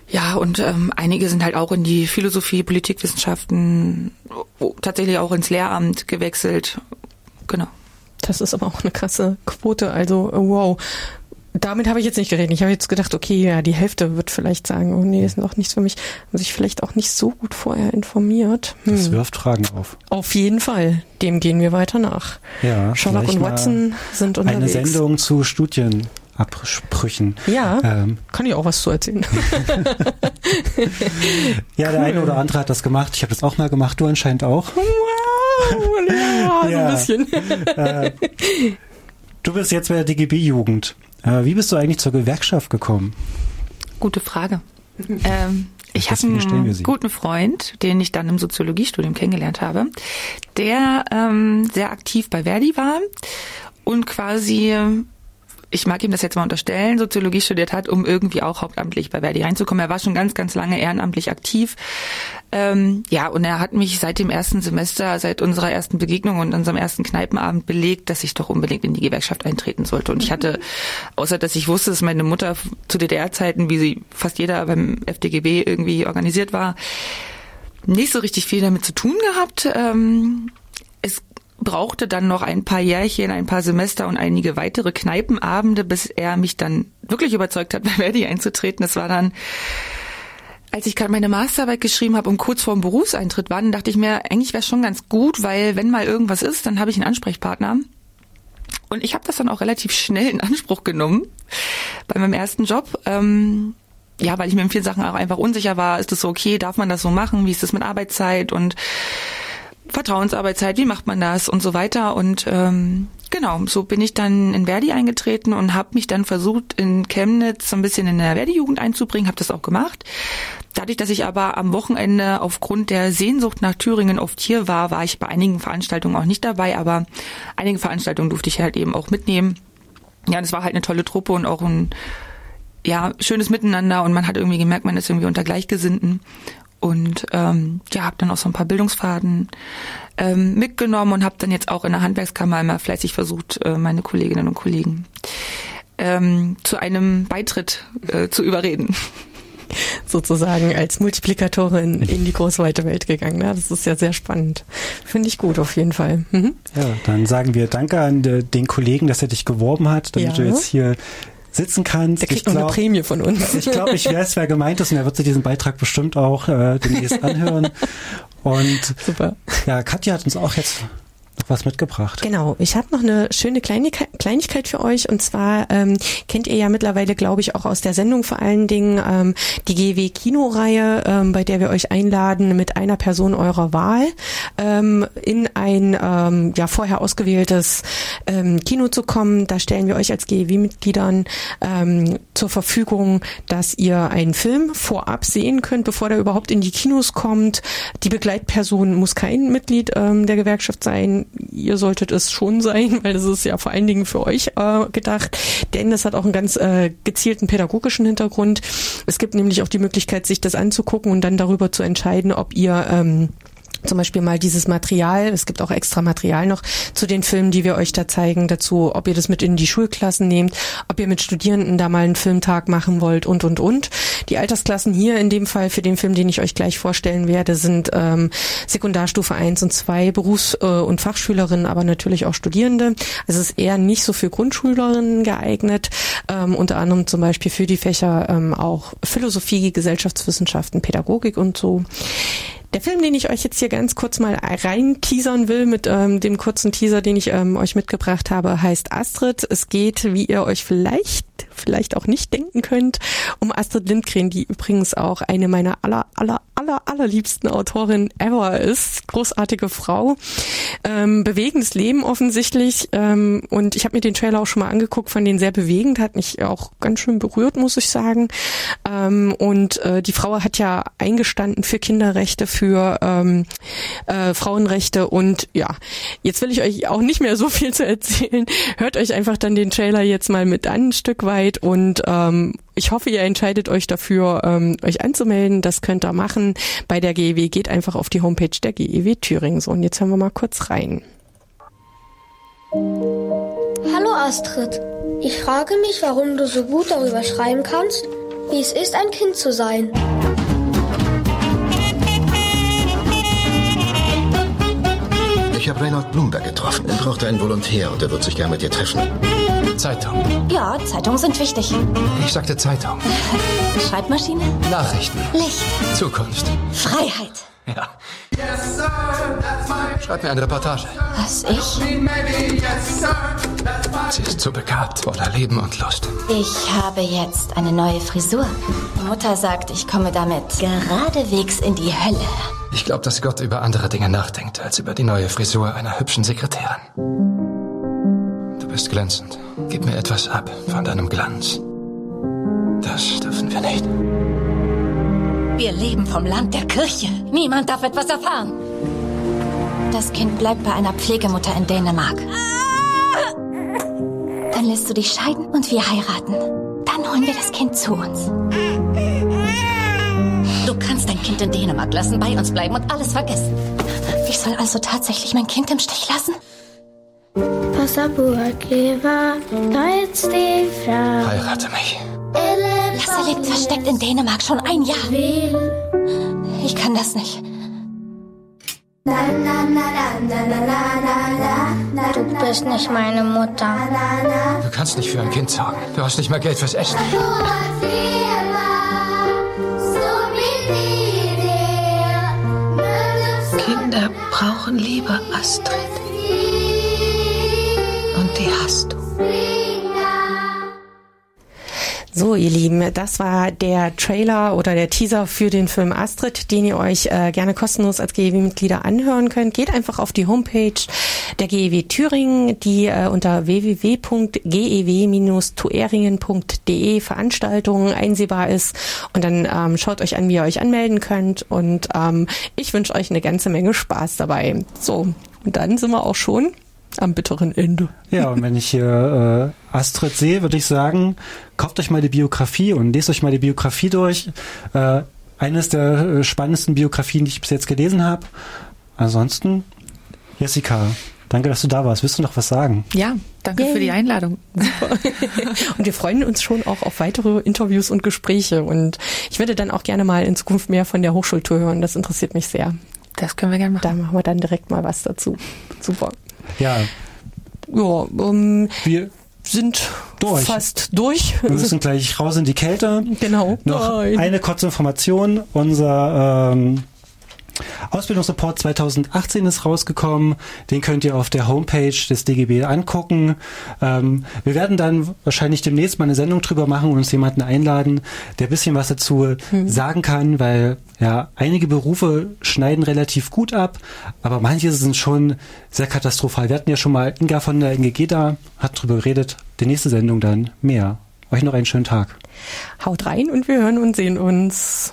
Ja, und ähm, einige sind halt auch in die Philosophie, Politikwissenschaften, tatsächlich auch ins Lehramt gewechselt. Genau.
Das ist aber auch eine krasse Quote. Also wow. Damit habe ich jetzt nicht geredet. Ich habe jetzt gedacht, okay, ja, die Hälfte wird vielleicht sagen, oh nee, ist noch nichts für mich. Haben sich vielleicht auch nicht so gut vorher informiert.
Hm. Das wirft Fragen auf.
Auf jeden Fall. Dem gehen wir weiter nach.
Ja,
Sherlock und Watson sind unterwegs.
Eine Sendung zu Studienabsprüchen.
Ja, ähm, kann ich auch was zu erzählen.
ja, cool. der eine oder andere hat das gemacht. Ich habe das auch mal gemacht. Du anscheinend auch.
Wow, ja, so ein bisschen.
Äh, du bist jetzt bei der DGB-Jugend. Äh, wie bist du eigentlich zur Gewerkschaft gekommen?
Gute Frage. ähm, ich habe einen guten Freund, den ich dann im Soziologiestudium kennengelernt habe, der ähm, sehr aktiv bei Verdi war und quasi ich mag ihm das jetzt mal unterstellen, Soziologie studiert hat, um irgendwie auch hauptamtlich bei Verdi reinzukommen. Er war schon ganz, ganz lange ehrenamtlich aktiv. Ähm, ja, und er hat mich seit dem ersten Semester, seit unserer ersten Begegnung und unserem ersten Kneipenabend belegt, dass ich doch unbedingt in die Gewerkschaft eintreten sollte. Und ich hatte, außer dass ich wusste, dass meine Mutter zu DDR-Zeiten, wie sie fast jeder beim FDGB irgendwie organisiert war, nicht so richtig viel damit zu tun gehabt. Ähm, es brauchte dann noch ein paar Jährchen, ein paar Semester und einige weitere Kneipenabende, bis er mich dann wirklich überzeugt hat, bei Verdi einzutreten. Es war dann, als ich gerade meine Masterarbeit geschrieben habe und kurz vor dem Berufseintritt war, dann dachte ich mir, eigentlich wäre schon ganz gut, weil wenn mal irgendwas ist, dann habe ich einen Ansprechpartner. Und ich habe das dann auch relativ schnell in Anspruch genommen bei meinem ersten Job. Ähm, ja, weil ich mir in vielen Sachen auch einfach unsicher war, ist das so okay, darf man das so machen, wie ist das mit Arbeitszeit und Vertrauensarbeitszeit, wie macht man das und so weiter. Und ähm, genau, so bin ich dann in Verdi eingetreten und habe mich dann versucht, in Chemnitz so ein bisschen in der Verdi-Jugend einzubringen, habe das auch gemacht. Dadurch, dass ich aber am Wochenende aufgrund der Sehnsucht nach Thüringen oft hier war, war ich bei einigen Veranstaltungen auch nicht dabei, aber einige Veranstaltungen durfte ich halt eben auch mitnehmen. Ja, und es war halt eine tolle Truppe und auch ein ja, schönes Miteinander und man hat irgendwie gemerkt, man ist irgendwie unter Gleichgesinnten und ähm, ja, habe dann auch so ein paar Bildungsfaden ähm, mitgenommen und habe dann jetzt auch in der Handwerkskammer immer fleißig versucht, äh, meine Kolleginnen und Kollegen ähm, zu einem Beitritt äh, zu überreden.
Sozusagen als Multiplikatorin in die große weite Welt gegangen. Ja, das ist ja sehr spannend. Finde ich gut auf jeden Fall. Mhm.
Ja, dann sagen wir Danke an den Kollegen, dass er dich geworben hat, damit ja. du jetzt hier sitzen kannst.
Der kriegt ich noch glaub, eine Prämie von uns.
Ich glaube, ich weiß, wer gemeint ist und er wird sich diesen Beitrag bestimmt auch äh, demnächst anhören. Und
Super.
ja, Katja hat uns auch jetzt noch was mitgebracht.
Genau, ich habe noch eine schöne Kleinigkeit, für euch und zwar ähm, kennt ihr ja mittlerweile, glaube ich, auch aus der Sendung vor allen Dingen ähm, die GW Kinoreihe, ähm, bei der wir euch einladen, mit einer Person eurer Wahl ähm, in ein ähm, ja vorher ausgewähltes ähm, Kino zu kommen. Da stellen wir euch als GW-Mitgliedern ähm, zur Verfügung, dass ihr einen Film vorab sehen könnt, bevor der überhaupt in die Kinos kommt. Die Begleitperson muss kein Mitglied ähm, der Gewerkschaft sein. Ihr solltet es schon sein, weil das ist ja vor allen Dingen für euch äh, gedacht. Denn das hat auch einen ganz äh, gezielten pädagogischen Hintergrund. Es gibt nämlich auch die Möglichkeit, sich das anzugucken und dann darüber zu entscheiden, ob ihr ähm, zum Beispiel mal dieses Material, es gibt auch extra Material noch zu den Filmen, die wir euch da zeigen, dazu, ob ihr das mit in die Schulklassen nehmt, ob ihr mit Studierenden da mal einen Filmtag machen wollt und, und, und. Die Altersklassen hier in dem Fall für den Film, den ich euch gleich vorstellen werde, sind ähm, Sekundarstufe 1 und 2, Berufs- äh, und Fachschülerinnen, aber natürlich auch Studierende. Also es ist eher nicht so für Grundschülerinnen geeignet, ähm, unter anderem zum Beispiel für die Fächer ähm, auch Philosophie, Gesellschaftswissenschaften, Pädagogik und so. Der Film, den ich euch jetzt hier ganz kurz mal rein teasern will mit ähm, dem kurzen Teaser, den ich ähm, euch mitgebracht habe, heißt Astrid. Es geht, wie ihr euch vielleicht, vielleicht auch nicht denken könnt, um Astrid Lindgren, die übrigens auch eine meiner aller, aller, aller, allerliebsten Autorin ever ist. Großartige Frau. Ähm, bewegendes Leben offensichtlich. Ähm, und ich habe mir den Trailer auch schon mal angeguckt, fand den sehr bewegend, hat mich auch ganz schön berührt, muss ich sagen. Ähm, und äh, die Frau hat ja eingestanden für Kinderrechte, für ähm, äh, Frauenrechte und ja, jetzt will ich euch auch nicht mehr so viel zu erzählen. Hört euch einfach dann den Trailer jetzt mal mit an, ein Stück weit und ähm, ich hoffe, ihr entscheidet euch dafür, ähm, euch anzumelden. Das könnt ihr machen bei der GEW. Geht einfach auf die Homepage der GEW Thüringen. So, und jetzt hören wir mal kurz rein.
Hallo Astrid. Ich frage mich, warum du so gut darüber schreiben kannst, wie es ist, ein Kind zu sein.
Ich habe Reinhold Bloomberg getroffen. Er brauchte einen Volontär und er wird sich gern mit dir treffen.
Zeitung.
Ja, Zeitungen sind wichtig.
Ich sagte Zeitung.
Schreibmaschine?
Nachrichten.
Licht.
Zukunft.
Freiheit.
Ja. Schreib mir eine Reportage.
Was, ich?
Sie ist so begabt, voller Leben und Lust.
Ich habe jetzt eine neue Frisur. Mutter sagt, ich komme damit geradewegs in die Hölle.
Ich glaube, dass Gott über andere Dinge nachdenkt, als über die neue Frisur einer hübschen Sekretärin. Bist glänzend. Gib mir etwas ab von deinem Glanz. Das dürfen wir nicht.
Wir leben vom Land der Kirche. Niemand darf etwas erfahren. Das Kind bleibt bei einer Pflegemutter in Dänemark. Dann lässt du dich scheiden und wir heiraten. Dann holen wir das Kind zu uns. Du kannst dein Kind in Dänemark lassen, bei uns bleiben und alles vergessen. Ich soll also tatsächlich mein Kind im Stich lassen?
Ta ett steg fram.
Heirate mich.
Lasse lebt versteckt in Dänemark schon ein Jahr. Ich kann das nicht.
Du bist nicht meine Mutter.
Du kannst nicht für ein Kind sorgen. Du hast nicht mehr Geld fürs Essen.
Kinder brauchen Liebe, Astrid. Die hast du.
So, ihr Lieben, das war der Trailer oder der Teaser für den Film Astrid, den ihr euch äh, gerne kostenlos als GEW-Mitglieder anhören könnt. Geht einfach auf die Homepage der GEW Thüringen, die äh, unter www.gew-tueringen.de Veranstaltungen einsehbar ist. Und dann ähm, schaut euch an, wie ihr euch anmelden könnt. Und ähm, ich wünsche euch eine ganze Menge Spaß dabei. So, und dann sind wir auch schon am bitteren Ende.
Ja, und wenn ich hier äh, Astrid sehe, würde ich sagen, kauft euch mal die Biografie und lest euch mal die Biografie durch. Äh, eines der äh, spannendsten Biografien, die ich bis jetzt gelesen habe. Ansonsten, Jessica, danke, dass du da warst. Willst du noch was sagen?
Ja, danke
Yay.
für die Einladung.
Und wir freuen uns schon auch auf weitere Interviews und Gespräche. Und ich würde dann auch gerne mal in Zukunft mehr von der Hochschultour hören. Das interessiert mich sehr.
Das können wir gerne machen.
Da machen wir dann direkt mal was dazu. Super.
Ja.
Ja, ähm,
wir
sind
durch.
fast durch.
Wir müssen gleich raus in die Kälte.
Genau.
Noch
Nein.
eine kurze Information. Unser ähm, Ausbildungsreport 2018 ist rausgekommen. Den könnt ihr auf der Homepage des DGB angucken. Ähm, wir werden dann wahrscheinlich demnächst mal eine Sendung drüber machen und uns jemanden einladen, der ein bisschen was dazu
Hm.
sagen kann, weil ja einige Berufe schneiden relativ gut ab, aber manche sind schon sehr katastrophal. Wir hatten ja schon mal Inga von der NGG da, hat drüber geredet. Die nächste Sendung dann mehr. Euch noch einen schönen Tag.
Haut rein und wir hören und sehen uns.